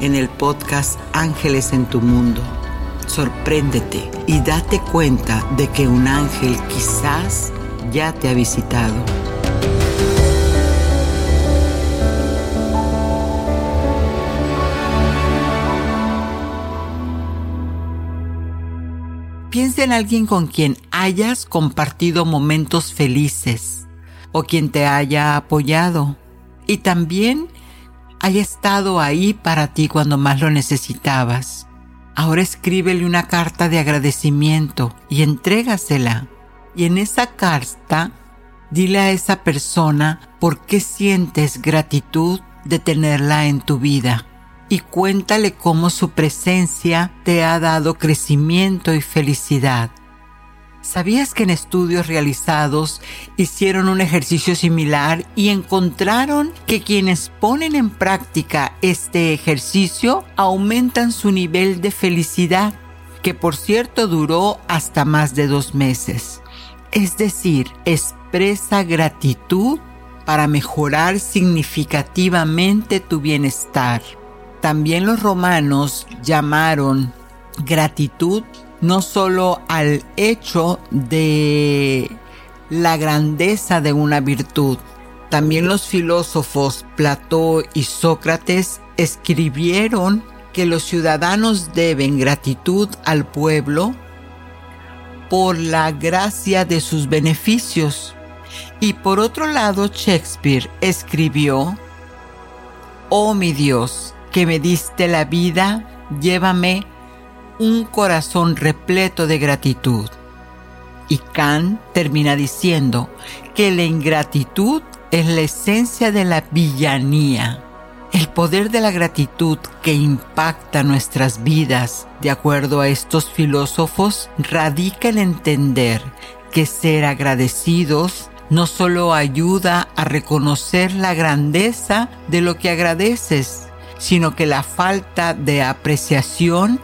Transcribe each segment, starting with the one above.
en el podcast Ángeles en tu Mundo. Sorpréndete y date cuenta de que un ángel quizás ya te ha visitado. Piensa en alguien con quien hayas compartido momentos felices o quien te haya apoyado y también haya estado ahí para ti cuando más lo necesitabas. Ahora escríbele una carta de agradecimiento y entrégasela. Y en esa carta, dile a esa persona por qué sientes gratitud de tenerla en tu vida. Y cuéntale cómo su presencia te ha dado crecimiento y felicidad. ¿Sabías que en estudios realizados hicieron un ejercicio similar y encontraron que quienes ponen en práctica este ejercicio aumentan su nivel de felicidad, que por cierto duró hasta más de dos meses? Es decir, expresa gratitud para mejorar significativamente tu bienestar. También los romanos llamaron gratitud no solo al hecho de la grandeza de una virtud. También los filósofos Platón y Sócrates escribieron que los ciudadanos deben gratitud al pueblo por la gracia de sus beneficios. Y por otro lado, Shakespeare escribió, Oh mi Dios, que me diste la vida, llévame un corazón repleto de gratitud. Y Kant termina diciendo que la ingratitud es la esencia de la villanía. El poder de la gratitud que impacta nuestras vidas, de acuerdo a estos filósofos, radica en entender que ser agradecidos no solo ayuda a reconocer la grandeza de lo que agradeces, sino que la falta de apreciación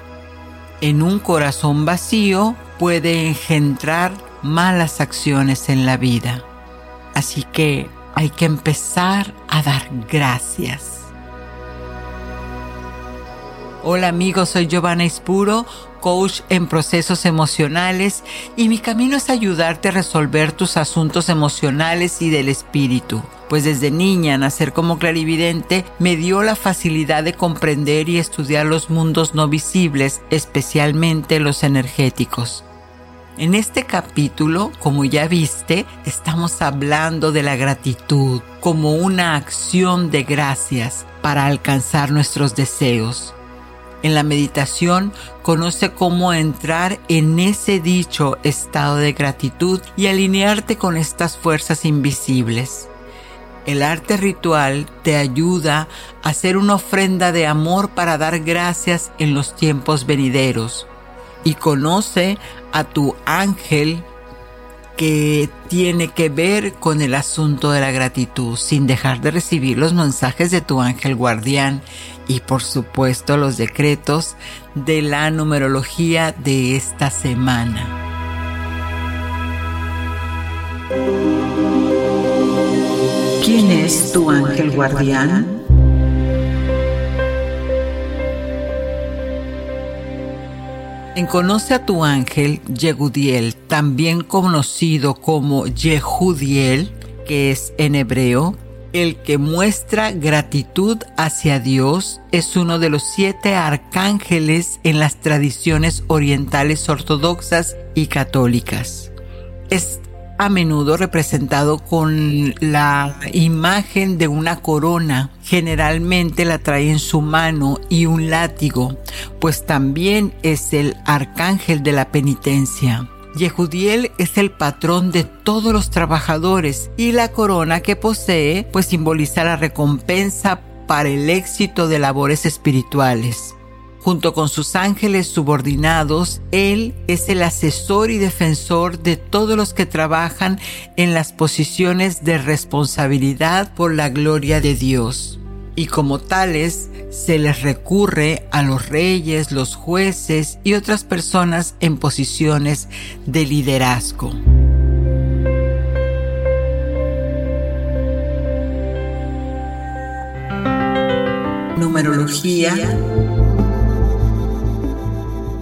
en un corazón vacío puede engendrar malas acciones en la vida. Así que hay que empezar a dar gracias. Hola amigos, soy Giovanna Ispuro, coach en procesos emocionales y mi camino es ayudarte a resolver tus asuntos emocionales y del espíritu pues desde niña nacer como clarividente me dio la facilidad de comprender y estudiar los mundos no visibles, especialmente los energéticos. En este capítulo, como ya viste, estamos hablando de la gratitud como una acción de gracias para alcanzar nuestros deseos. En la meditación conoce cómo entrar en ese dicho estado de gratitud y alinearte con estas fuerzas invisibles. El arte ritual te ayuda a hacer una ofrenda de amor para dar gracias en los tiempos venideros. Y conoce a tu ángel que tiene que ver con el asunto de la gratitud sin dejar de recibir los mensajes de tu ángel guardián y por supuesto los decretos de la numerología de esta semana. ¿Quién es tu ángel guardián? En Conoce a tu ángel, Yehudiel, también conocido como Yehudiel, que es en hebreo, el que muestra gratitud hacia Dios es uno de los siete arcángeles en las tradiciones orientales ortodoxas y católicas. Es a menudo representado con la imagen de una corona. Generalmente la trae en su mano y un látigo, pues también es el arcángel de la penitencia. Yehudiel es el patrón de todos los trabajadores y la corona que posee pues simboliza la recompensa para el éxito de labores espirituales. Junto con sus ángeles subordinados, Él es el asesor y defensor de todos los que trabajan en las posiciones de responsabilidad por la gloria de Dios. Y como tales, se les recurre a los reyes, los jueces y otras personas en posiciones de liderazgo. Numerología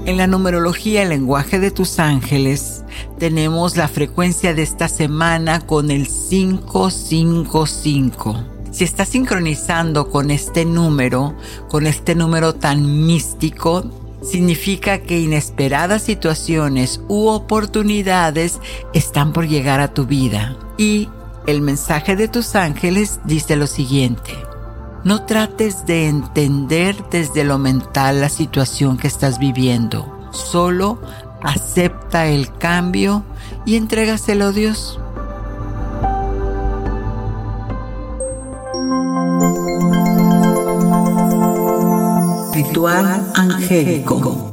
en la numerología, el lenguaje de tus ángeles, tenemos la frecuencia de esta semana con el 555. Si estás sincronizando con este número, con este número tan místico, significa que inesperadas situaciones u oportunidades están por llegar a tu vida. Y el mensaje de tus ángeles dice lo siguiente. No trates de entender desde lo mental la situación que estás viviendo. Solo acepta el cambio y entrégaselo a Dios. Ritual angélico.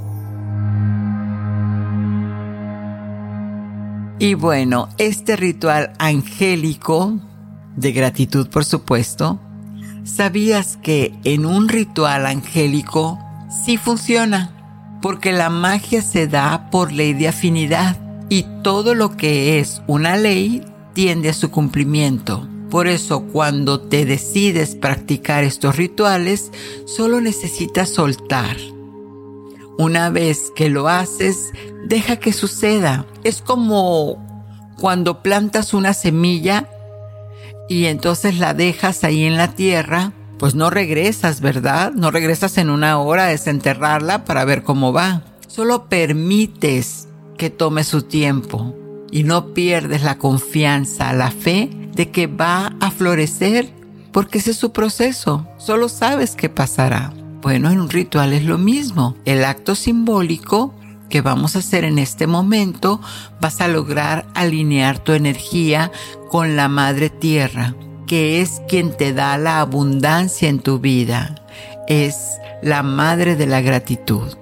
Y bueno, este ritual angélico, de gratitud por supuesto, ¿Sabías que en un ritual angélico sí funciona? Porque la magia se da por ley de afinidad y todo lo que es una ley tiende a su cumplimiento. Por eso cuando te decides practicar estos rituales, solo necesitas soltar. Una vez que lo haces, deja que suceda. Es como cuando plantas una semilla y entonces la dejas ahí en la tierra, pues no regresas, ¿verdad? No regresas en una hora a desenterrarla para ver cómo va. Solo permites que tome su tiempo y no pierdes la confianza, la fe de que va a florecer porque ese es su proceso. Solo sabes qué pasará. Bueno, en un ritual es lo mismo. El acto simbólico que vamos a hacer en este momento, vas a lograr alinear tu energía con la Madre Tierra, que es quien te da la abundancia en tu vida. Es la Madre de la gratitud.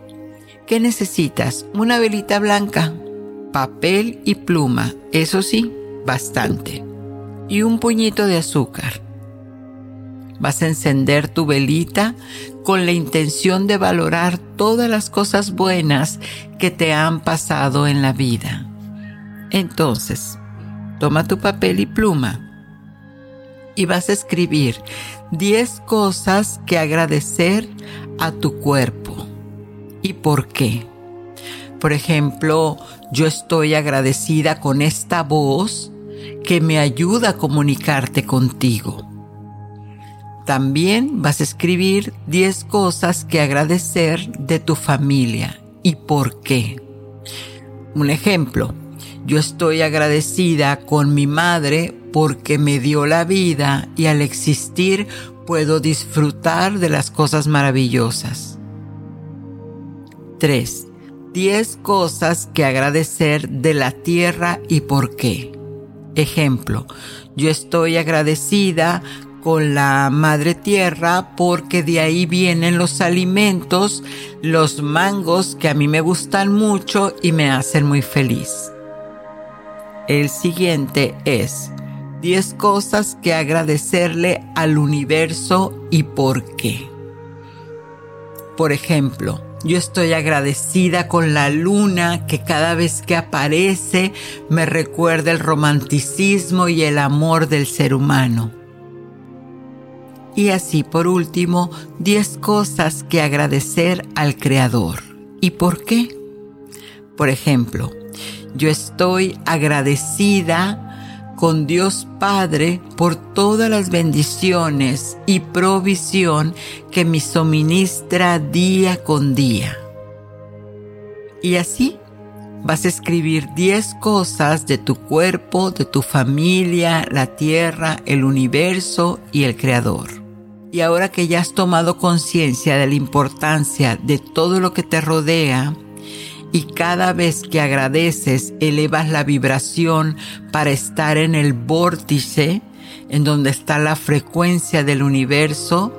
¿Qué necesitas? Una velita blanca, papel y pluma, eso sí, bastante. Y un puñito de azúcar. Vas a encender tu velita con la intención de valorar todas las cosas buenas que te han pasado en la vida. Entonces, toma tu papel y pluma y vas a escribir 10 cosas que agradecer a tu cuerpo. ¿Y por qué? Por ejemplo, yo estoy agradecida con esta voz que me ayuda a comunicarte contigo. También vas a escribir 10 cosas que agradecer de tu familia y por qué. Un ejemplo, yo estoy agradecida con mi madre porque me dio la vida y al existir puedo disfrutar de las cosas maravillosas. 3. 10 cosas que agradecer de la tierra y por qué. Ejemplo, yo estoy agradecida con la madre tierra porque de ahí vienen los alimentos, los mangos que a mí me gustan mucho y me hacen muy feliz. El siguiente es 10 cosas que agradecerle al universo y por qué. Por ejemplo, yo estoy agradecida con la luna que cada vez que aparece me recuerda el romanticismo y el amor del ser humano. Y así por último, 10 cosas que agradecer al Creador. ¿Y por qué? Por ejemplo, yo estoy agradecida con Dios Padre por todas las bendiciones y provisión que me suministra día con día. Y así vas a escribir 10 cosas de tu cuerpo, de tu familia, la tierra, el universo y el Creador. Y ahora que ya has tomado conciencia de la importancia de todo lo que te rodea, y cada vez que agradeces elevas la vibración para estar en el vórtice, en donde está la frecuencia del universo,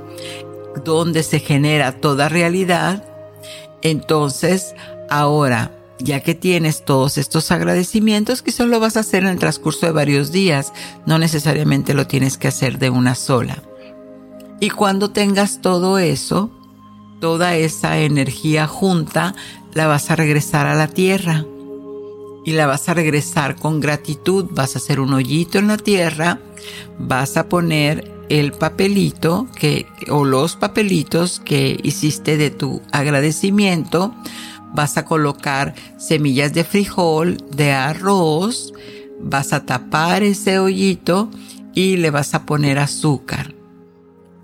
donde se genera toda realidad, entonces ahora, ya que tienes todos estos agradecimientos, quizás lo vas a hacer en el transcurso de varios días, no necesariamente lo tienes que hacer de una sola. Y cuando tengas todo eso, toda esa energía junta, la vas a regresar a la tierra. Y la vas a regresar con gratitud. Vas a hacer un hoyito en la tierra. Vas a poner el papelito que, o los papelitos que hiciste de tu agradecimiento. Vas a colocar semillas de frijol, de arroz. Vas a tapar ese hoyito y le vas a poner azúcar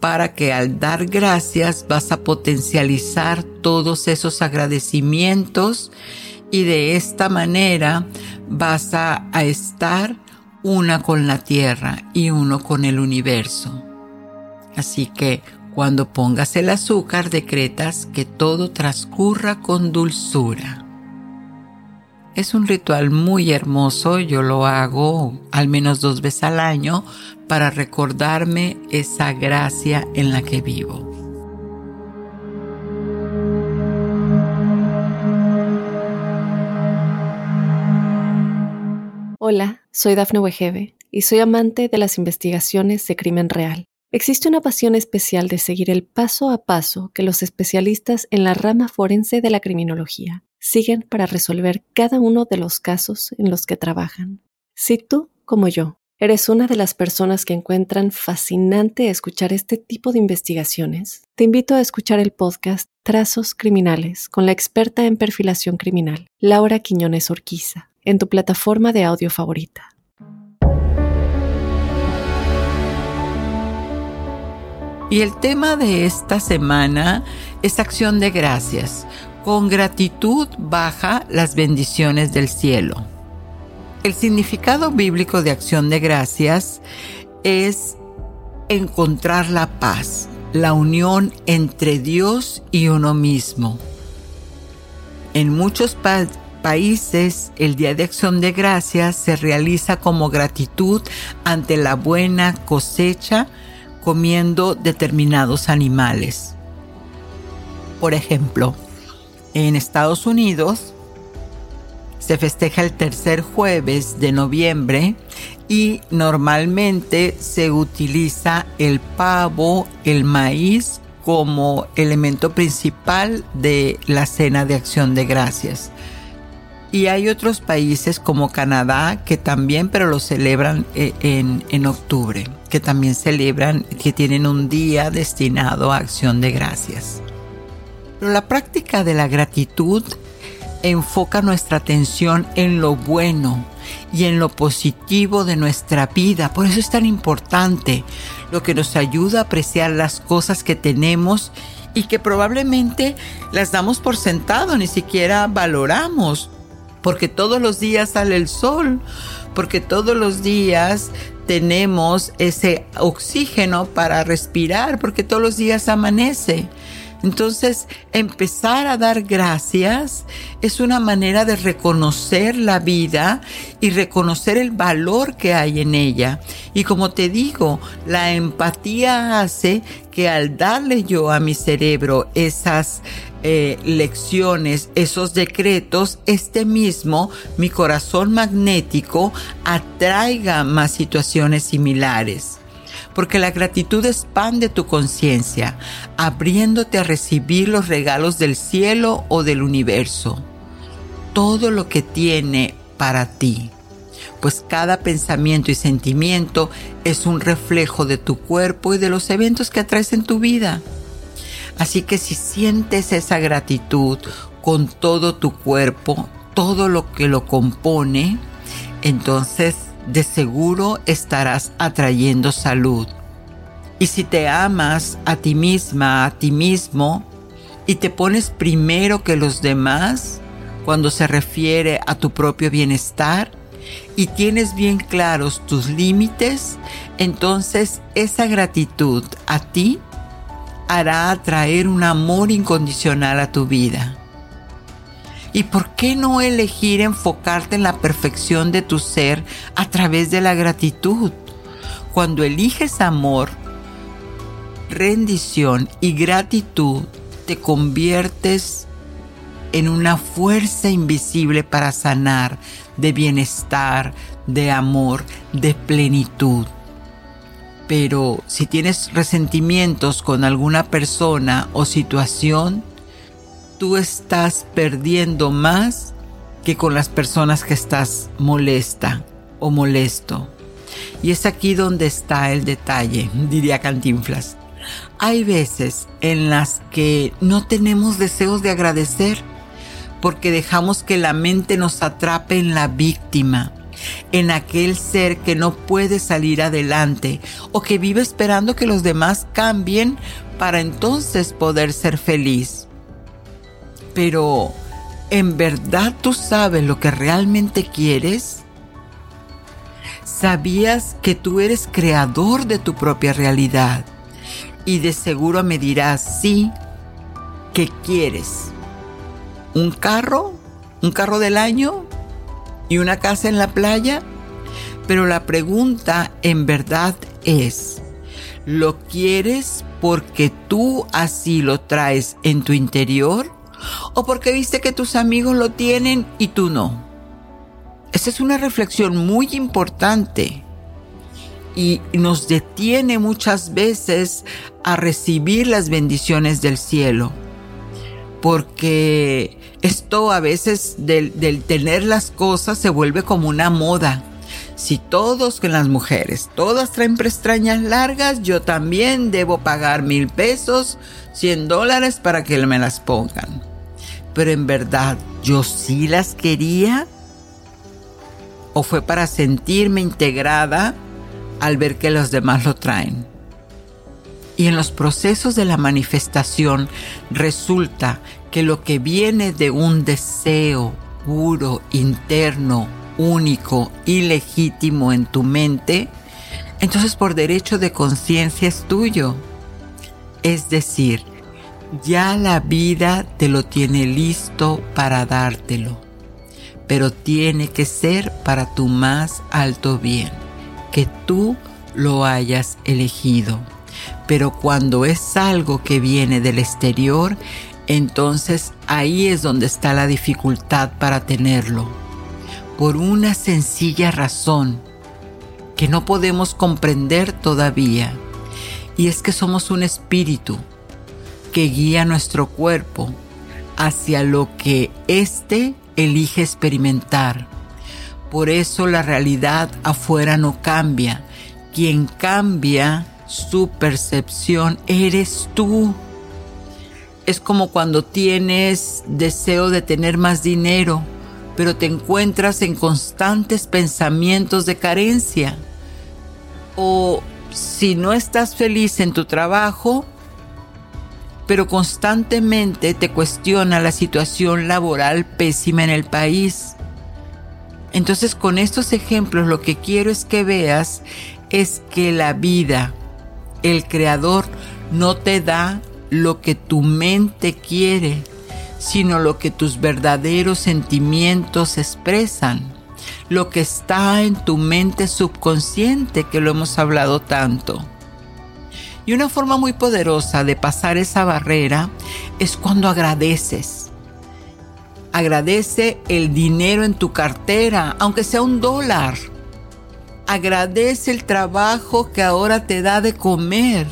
para que al dar gracias vas a potencializar todos esos agradecimientos y de esta manera vas a, estar una con la tierra y uno con el universo. Así que cuando pongas el azúcar decretas que todo transcurra con dulzura. Es un ritual muy hermoso, yo lo hago al menos dos veces al año para recordarme esa gracia en la que vivo. Hola, soy Dafne Wegebe y soy amante de las investigaciones de crimen real. Existe una pasión especial de seguir el paso a paso que los especialistas en la rama forense de la criminología siguen para resolver cada uno de los casos en los que trabajan. Si tú, como yo, ¿Eres una de las personas que encuentran fascinante escuchar este tipo de investigaciones? Te invito a escuchar el podcast Trazos Criminales con la experta en perfilación criminal, Laura Quiñones Orquiza, en tu plataforma de audio favorita. Y el tema de esta semana es acción de gracias. Con gratitud baja las bendiciones del cielo. El significado bíblico de acción de gracias es encontrar la paz, la unión entre Dios y uno mismo. En muchos países el Día de Acción de Gracias se realiza como gratitud ante la buena cosecha comiendo determinados animales. Por ejemplo, en Estados Unidos se festeja el tercer jueves de noviembre y normalmente se utiliza el pavo, el maíz como elemento principal de la cena de acción de gracias. Y hay otros países como Canadá que también, pero lo celebran eh, en, en octubre, que también celebran, que tienen un día destinado a acción de gracias. Pero la práctica de la gratitud enfoca nuestra atención en lo bueno y en lo positivo de nuestra vida. Por eso es tan importante lo que nos ayuda a apreciar las cosas que tenemos y que probablemente las damos por sentado, ni siquiera valoramos, porque todos los días sale el sol, porque todos los días tenemos ese oxígeno para respirar, porque todos los días amanece. Entonces, empezar a dar gracias es una manera de reconocer la vida y reconocer el valor que hay en ella. Y como te digo, la empatía hace que al darle yo a mi cerebro esas eh, lecciones, esos decretos, este mismo, mi corazón magnético, atraiga más situaciones similares porque la gratitud expande tu conciencia, abriéndote a recibir los regalos del cielo o del universo. Todo lo que tiene para ti. pues cada pensamiento y sentimiento es un reflejo de tu cuerpo y de los eventos que atraes en tu vida. Así que si sientes esa gratitud con todo tu cuerpo, todo lo que lo compone, entonces de seguro estarás atrayendo salud. Y si te amas a ti misma, a ti mismo, y te pones primero que los demás cuando se refiere a tu propio bienestar, y tienes bien claros tus límites, entonces esa gratitud a ti hará atraer un amor incondicional a tu vida. ¿Y por qué no elegir enfocarte en la perfección de tu ser a través de la gratitud? Cuando eliges amor, rendición y gratitud, te conviertes en una fuerza invisible para sanar de bienestar, de amor, de plenitud. Pero si tienes resentimientos con alguna persona o situación, tú estás perdiendo más que con las personas que estás molesta o molesto. Y es aquí donde está el detalle, diría Cantinflas. Hay veces en las que no tenemos deseos de agradecer porque dejamos que la mente nos atrape en la víctima, en aquel ser que no puede salir adelante o que vive esperando que los demás cambien para entonces poder ser feliz. Pero, ¿en verdad tú sabes lo que realmente quieres? ¿Sabías que tú eres creador de tu propia realidad? Y de seguro me dirás, sí, ¿qué quieres? un carro, un carro del año y una casa en la playa. Pero la pregunta en verdad es, ¿lo quieres porque tú así lo traes en tu interior? ¿O porque viste que tus amigos lo tienen y tú no? Esa es una reflexión muy importante y nos detiene muchas veces a recibir las bendiciones del cielo porque esto a veces del, tener las cosas se vuelve como una moda. Si todos que las mujeres, todas traen prestrañas largas, yo también debo pagar mil pesos, cien dólares para que me las pongan. Pero en verdad, ¿yo sí las quería? ¿O fue para sentirme integrada al ver que los demás lo traen? Y en los procesos de la manifestación resulta que lo que viene de un deseo puro, interno, único y legítimo en tu mente, entonces por derecho de conciencia es tuyo. Es decir, ya la vida te lo tiene listo para dártelo, pero tiene que ser para tu más alto bien, que tú lo hayas elegido pero cuando es algo que viene del exterior, entonces ahí es donde está la dificultad para tenerlo. Por una sencilla razón que no podemos comprender todavía. Y es que somos un espíritu que guía nuestro cuerpo hacia lo que éste elige experimentar. Por eso la realidad afuera no cambia. Quien cambia su percepción eres tú. Es como cuando tienes deseo de tener más dinero, pero te encuentras en constantes pensamientos de carencia. O si no estás feliz en tu trabajo, pero constantemente te cuestiona la situación laboral pésima en el país. Entonces con estos ejemplos lo que quiero es que veas es que la vida, el Creador no te da lo que tu mente quiere, sino lo que tus verdaderos sentimientos expresan, lo que está en tu mente subconsciente, que lo hemos hablado tanto. Y una forma muy poderosa de pasar esa barrera es cuando agradeces. Agradece el dinero en tu cartera, aunque sea un dólar agradece el trabajo que ahora te da de comer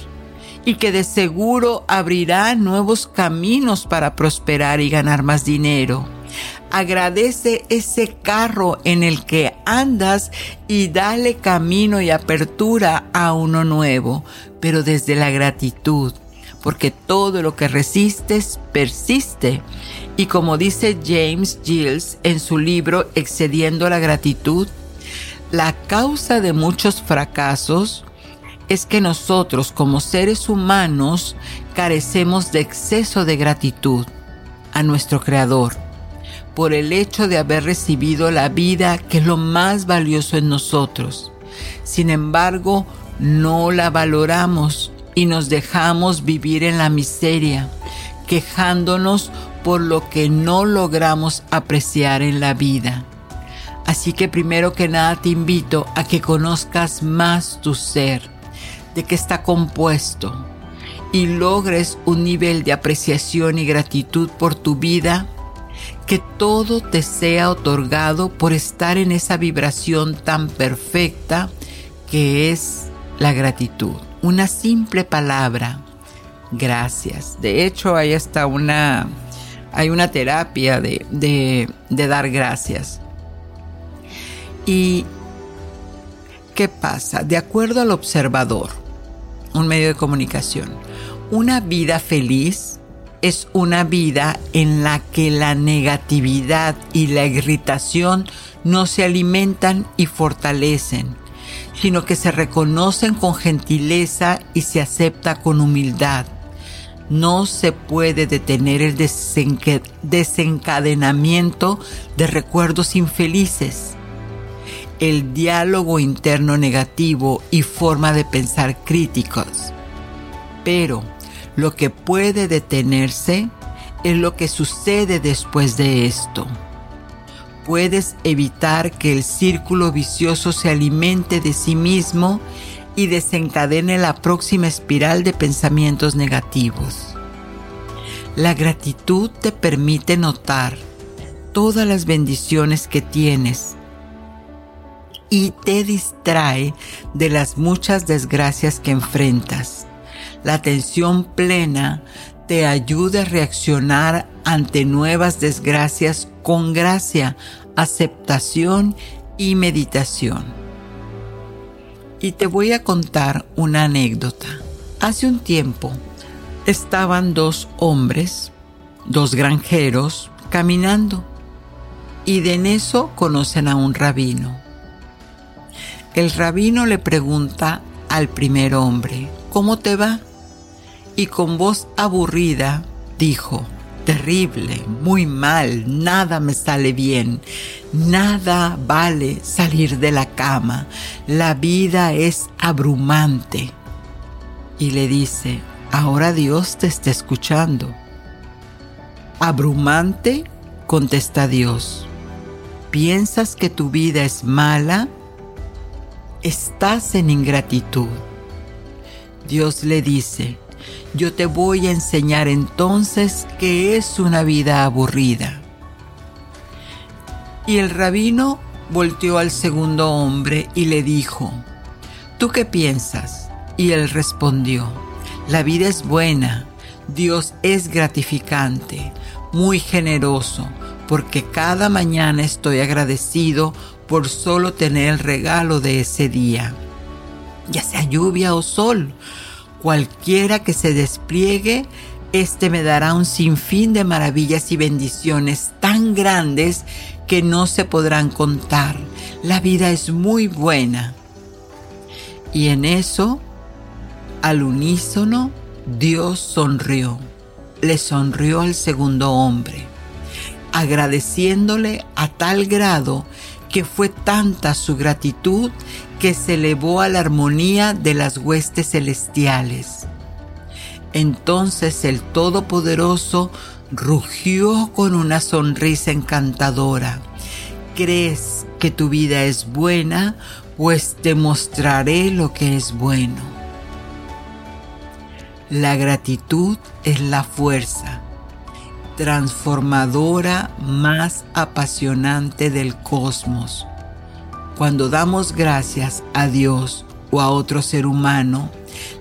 y que de seguro abrirá nuevos caminos para prosperar y ganar más dinero. Agradece ese carro en el que andas y dale camino y apertura a uno nuevo, pero desde la gratitud, porque todo lo que resistes persiste. Y como dice James Giles en su libro Excediendo la gratitud, la causa de muchos fracasos es que nosotros como seres humanos carecemos de exceso de gratitud a nuestro Creador por el hecho de haber recibido la vida que es lo más valioso en nosotros. Sin embargo, no la valoramos y nos dejamos vivir en la miseria, quejándonos por lo que no logramos apreciar en la vida. Así que primero que nada te invito a que conozcas más tu ser, de qué está compuesto, y logres un nivel de apreciación y gratitud por tu vida, que todo te sea otorgado por estar en esa vibración tan perfecta que es la gratitud. Una simple palabra, gracias. De hecho, ahí está una, hay una terapia de, de, de dar gracias. ¿Y qué pasa? De acuerdo al observador, un medio de comunicación, una vida feliz es una vida en la que la negatividad y la irritación no se alimentan y fortalecen, sino que se reconocen con gentileza y se acepta con humildad. No se puede detener el desencadenamiento de recuerdos infelices el diálogo interno negativo y forma de pensar críticos. Pero lo que puede detenerse es lo que sucede después de esto. Puedes evitar que el círculo vicioso se alimente de sí mismo y desencadene la próxima espiral de pensamientos negativos. La gratitud te permite notar todas las bendiciones que tienes y te distrae de las muchas desgracias que enfrentas. La atención plena te ayuda a reaccionar ante nuevas desgracias con gracia, aceptación y meditación. Y te voy a contar una anécdota. Hace un tiempo estaban dos hombres, dos granjeros, caminando y de en eso conocen a un rabino el rabino le pregunta al primer hombre, ¿cómo te va? Y con voz aburrida dijo, terrible, muy mal, nada me sale bien, nada vale salir de la cama, la vida es abrumante. Y le dice, ahora Dios te está escuchando. Abrumante, contesta Dios. ¿Piensas que tu vida es mala? estás en ingratitud. Dios le dice, yo te voy a enseñar entonces que es una vida aburrida. Y el rabino volteó al segundo hombre y le dijo, ¿tú qué piensas? Y él respondió, la vida es buena, Dios es gratificante, muy generoso, porque cada mañana estoy agradecido por solo tener el regalo de ese día. Ya sea lluvia o sol, cualquiera que se despliegue, este me dará un sinfín de maravillas y bendiciones tan grandes que no se podrán contar. La vida es muy buena. Y en eso, al unísono, Dios sonrió. Le sonrió al segundo hombre, agradeciéndole a tal grado que fue tanta su gratitud que se elevó a la armonía de las huestes celestiales. Entonces el Todopoderoso rugió con una sonrisa encantadora. ¿Crees que tu vida es buena? Pues te mostraré lo que es bueno. La gratitud es la fuerza transformadora más apasionante del cosmos. Cuando damos gracias a Dios o a otro ser humano,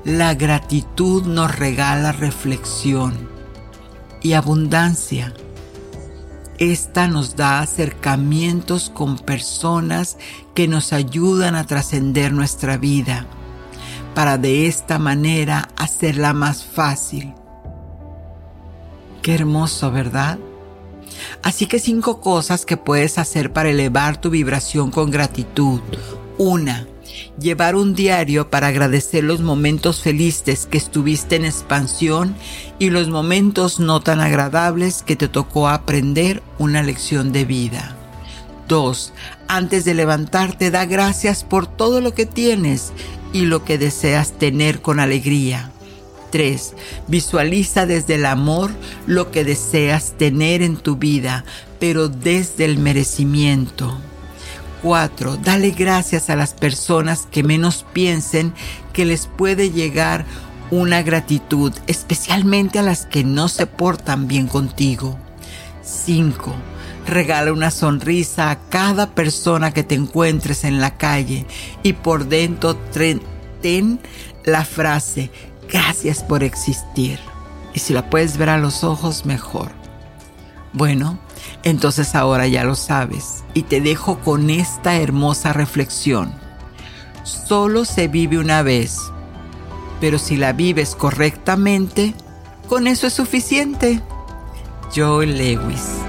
la gratitud nos regala reflexión y abundancia. Esta nos da acercamientos con personas que nos ayudan a trascender nuestra vida, para de esta manera hacerla más fácil. Qué hermoso, ¿verdad? Así que cinco cosas que puedes hacer para elevar tu vibración con gratitud. Una, llevar un diario para agradecer los momentos felices que estuviste en expansión y los momentos no tan agradables que te tocó aprender una lección de vida. 2. Antes de levantarte, da gracias por todo lo que tienes y lo que deseas tener con alegría. 3. Visualiza desde el amor lo que deseas tener en tu vida, pero desde el merecimiento. 4. Dale gracias a las personas que menos piensen que les puede llegar una gratitud, especialmente a las que no se portan bien contigo. 5. Regala una sonrisa a cada persona que te encuentres en la calle y por dentro ten la frase, gracias por existir. Y si la puedes ver a los ojos, mejor. Bueno, entonces ahora ya lo sabes y te dejo con esta hermosa reflexión. Solo se vive una vez, pero si la vives correctamente, con eso es suficiente. Joe Lewis.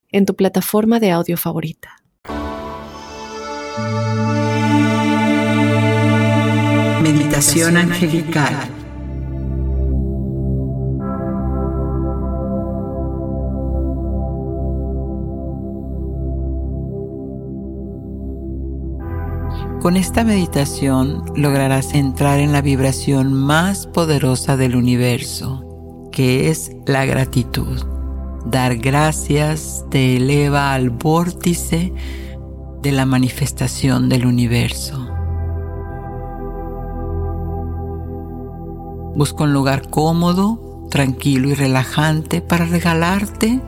en tu plataforma de audio favorita. Meditación angelical. Con esta meditación lograrás entrar en la vibración más poderosa del universo, que es la gratitud. Dar gracias te eleva al vórtice de la manifestación del universo. Busca un lugar cómodo, tranquilo y relajante para regalarte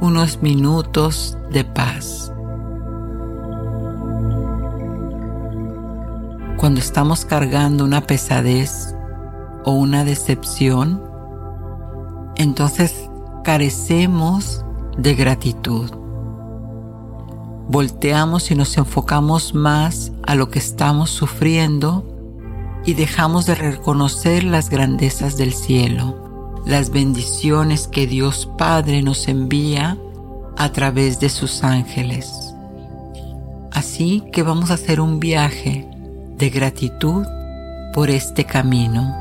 unos minutos de paz. Cuando estamos cargando una pesadez o una decepción, entonces carecemos de gratitud. Volteamos y nos enfocamos más a lo que estamos sufriendo y dejamos de reconocer las grandezas del cielo, las bendiciones que Dios Padre nos envía a través de sus ángeles. Así que vamos a hacer un viaje de gratitud por este camino,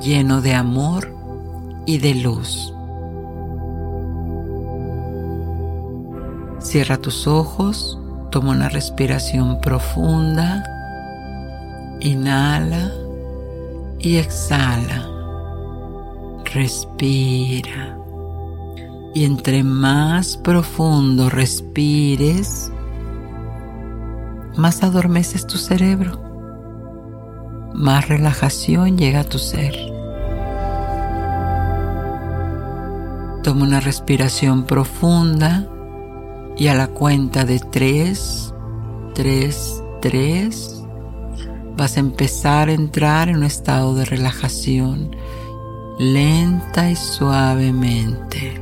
lleno de amor y de luz. Cierra tus ojos, toma una respiración profunda Inhala y exhala. Respira. Y entre más profundo respires, más adormeces tu cerebro. Más relajación llega a tu ser. Toma una respiración profunda y a la cuenta de tres, tres, tres, vas a empezar a entrar en un estado de relajación lenta y suavemente.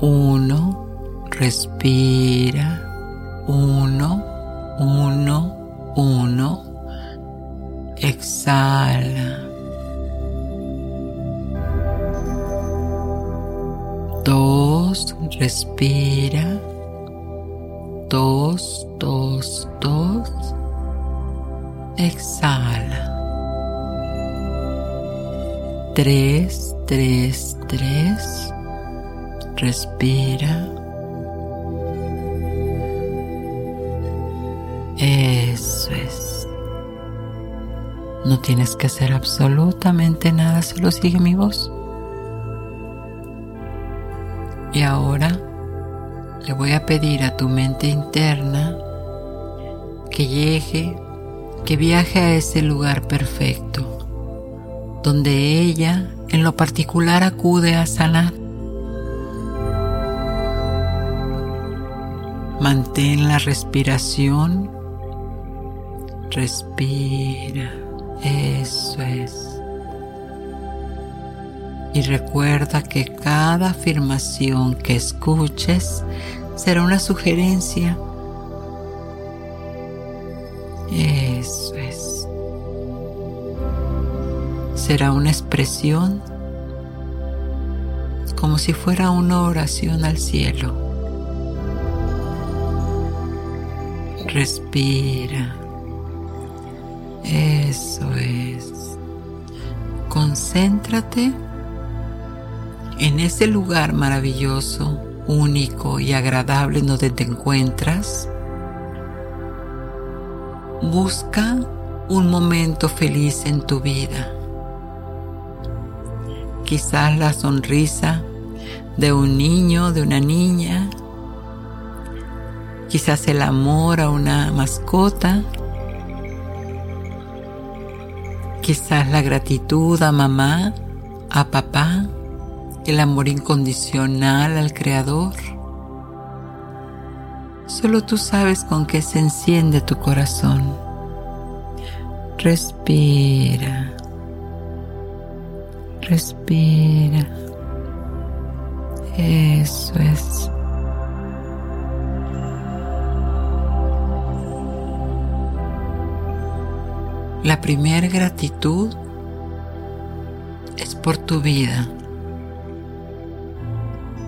Uno, respira. Uno, uno, uno. Exhala. Respira. Dos, dos, dos exhala. Tres, tres, tres. Respira. Eso es. No tienes que hacer absolutamente nada, solo sigue mi voz. Y ahora le voy a pedir a tu mente interna que llegue, que viaje a ese lugar perfecto, donde ella en lo particular acude a sanar. Mantén la respiración. Respira. Eso es. Y recuerda que cada afirmación que escuches será una sugerencia. Eso es. Será una expresión como si fuera una oración al cielo. Respira. Eso es. Concéntrate en ese lugar maravilloso, único y agradable donde te encuentras. Busca un momento feliz en tu vida. Quizás la sonrisa de un niño, de una niña. Quizás el amor a una mascota Quizás la gratitud a mamá, a papá, el amor incondicional al Creador. Solo tú sabes con qué se enciende tu corazón. Respira. Respira. Eso es. La primera gratitud es por tu vida,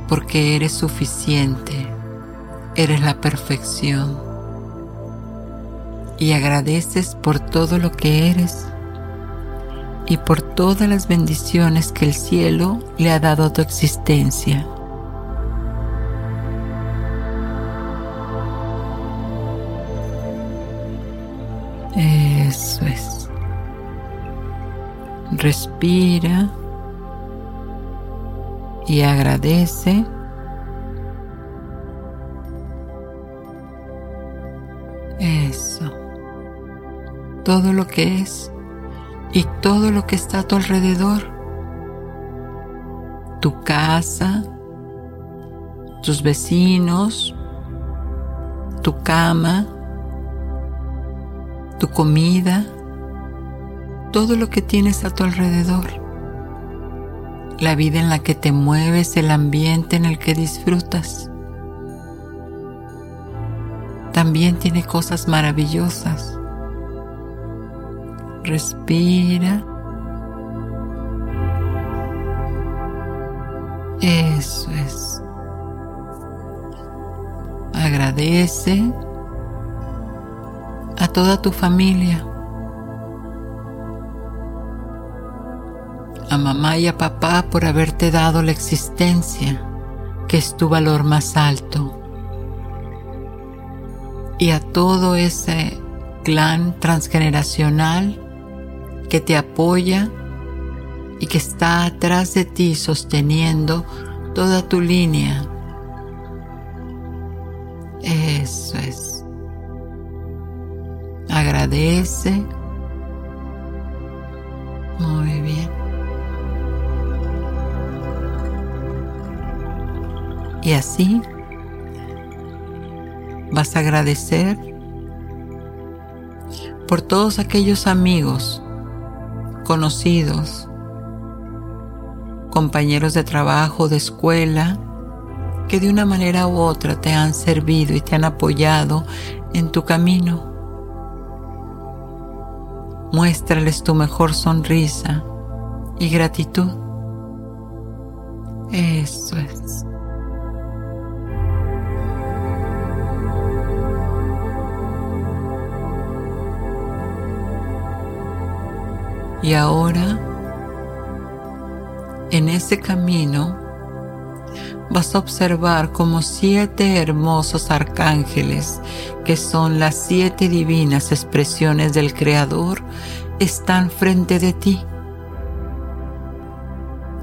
porque eres suficiente, eres la perfección y agradeces por todo lo que eres y por todas las bendiciones que el cielo le ha dado a tu existencia. Eso es. Respira y agradece. Eso. Todo lo que es y todo lo que está a tu alrededor. Tu casa, tus vecinos, tu cama, tu comida, todo lo que tienes a tu alrededor, la vida en la que te mueves, el ambiente en el que disfrutas. También tiene cosas maravillosas. Respira. Eso es. Agradece a toda tu familia, a mamá y a papá por haberte dado la existencia, que es tu valor más alto, y a todo ese clan transgeneracional que te apoya y que está atrás de ti sosteniendo toda tu línea. Eso es agradece. Muy bien. Y así vas a agradecer por todos aquellos amigos, conocidos, compañeros de trabajo, de escuela, que de una manera u otra te han servido y te han apoyado en tu camino. Muéstrales tu mejor sonrisa y gratitud. Eso es. Y ahora, en ese camino, vas a observar como siete hermosos arcángeles, que son las siete divinas expresiones del Creador, están frente de ti.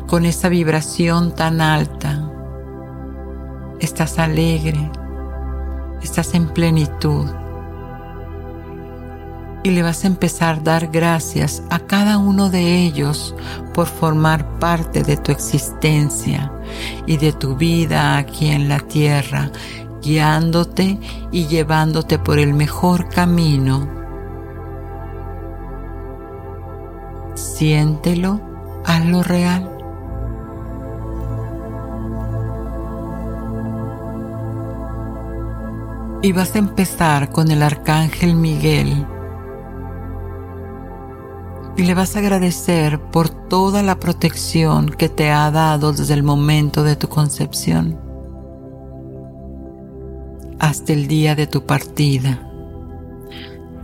Con esa vibración tan alta, estás alegre, estás en plenitud y le vas a empezar a dar gracias a cada uno de ellos por formar parte de tu existencia y de tu vida aquí en la tierra, guiándote y llevándote por el mejor camino. Siéntelo, lo real. Y vas a empezar con el arcángel Miguel y le vas a agradecer por toda la protección que te ha dado desde el momento de tu concepción hasta el día de tu partida.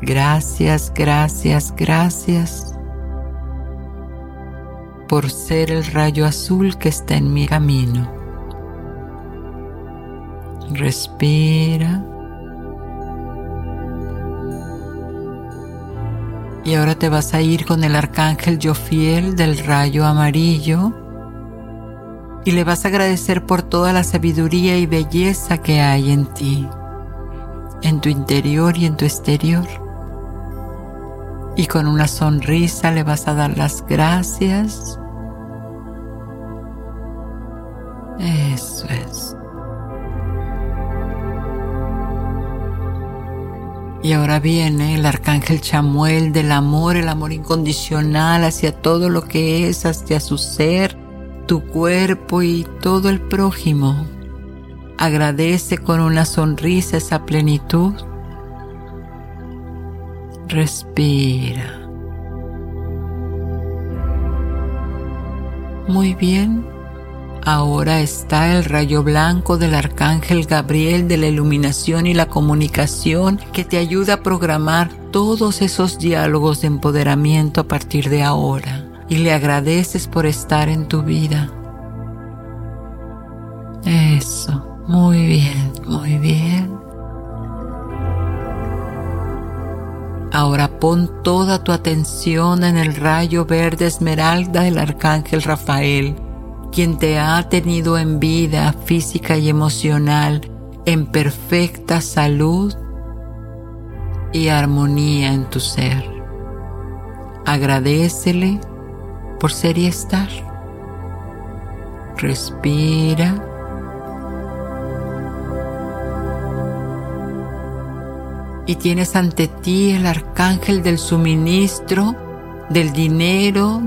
Gracias, gracias, gracias por ser el rayo azul que está en mi camino. Respira. Y ahora te vas a ir con el arcángel Jofiel del rayo amarillo y le vas a agradecer por toda la sabiduría y belleza que hay en ti, en tu interior y en tu exterior. Y con una sonrisa le vas a dar las gracias. Eso es. Y ahora viene el arcángel Chamuel del amor, el amor incondicional hacia todo lo que es, hacia su ser, tu cuerpo y todo el prójimo. Agradece con una sonrisa esa plenitud. Respira. Muy bien. Ahora está el rayo blanco del arcángel Gabriel de la iluminación y la comunicación que te ayuda a programar todos esos diálogos de empoderamiento a partir de ahora y le agradeces por estar en tu vida. Eso, muy bien, muy bien. Ahora pon toda tu atención en el rayo verde esmeralda del arcángel Rafael quien te ha tenido en vida física y emocional en perfecta salud y armonía en tu ser. Agradecele por ser y estar. Respira. Y tienes ante ti el arcángel del suministro, del dinero,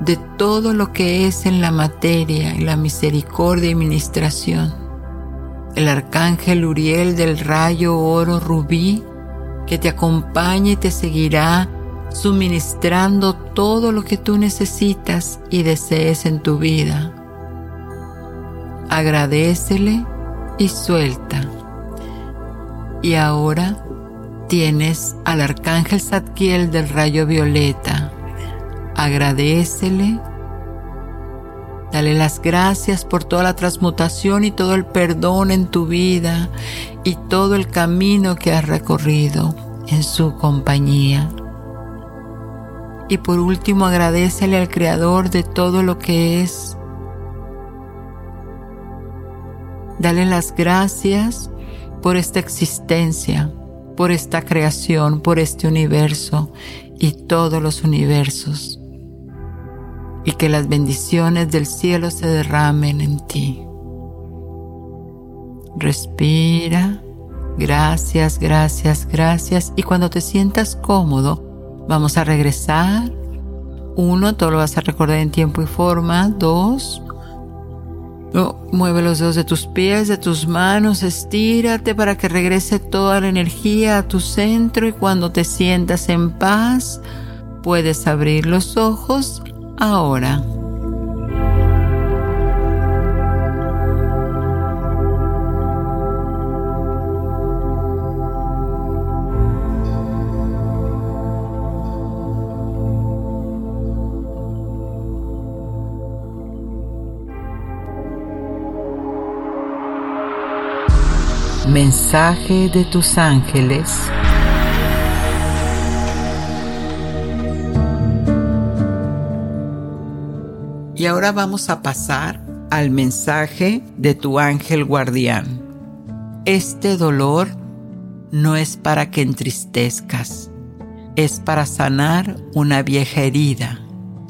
de todo lo que es en la materia y la misericordia y ministración. El arcángel Uriel del rayo oro rubí que te acompaña y te seguirá suministrando todo lo que tú necesitas y desees en tu vida. Agradecele y suelta. Y ahora tienes al arcángel Zadkiel del rayo violeta agradecele. Dale las gracias por toda la transmutación y todo el perdón en tu vida y todo el camino que has recorrido en su compañía. Y por último, agradecele al Creador de todo lo que es. Dale las gracias por esta existencia, por esta creación, por este universo y todos los universos y que las bendiciones del cielo se derramen en ti. Respira. Gracias, gracias, gracias. Y cuando te sientas cómodo, vamos a regresar. Uno, todo lo vas a recordar en tiempo y forma. Dos, mueve los dedos de tus pies, de tus manos, estírate para que regrese toda la energía a tu centro y cuando te sientas en paz, puedes abrir los ojos ahora. Mensaje de tus ángeles. Y ahora vamos a pasar al mensaje de tu ángel guardián. Este dolor no es para que entristezcas, es para sanar una vieja herida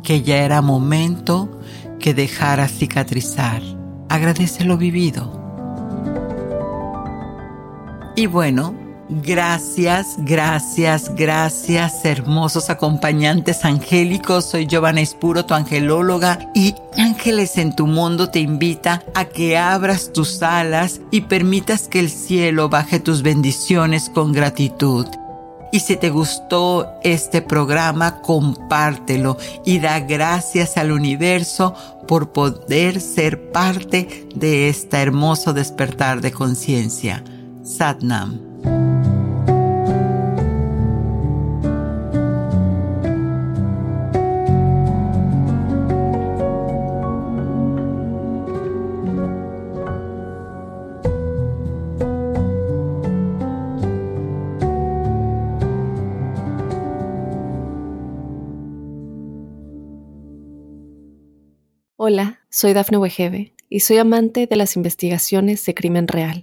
que ya era momento que dejara cicatrizar. Agradece lo vivido. Y bueno, Gracias, gracias, gracias, hermosos acompañantes angélicos. Soy Giovanna Espuro, tu angelóloga, y Ángeles en tu mundo te invita a que abras tus alas y permitas que el cielo baje tus bendiciones con gratitud. Y si te gustó este programa, compártelo y da gracias al universo por poder ser parte de este hermoso despertar de conciencia. Satnam. Hola, soy Dafne Wegebe y soy amante de las investigaciones de crimen real.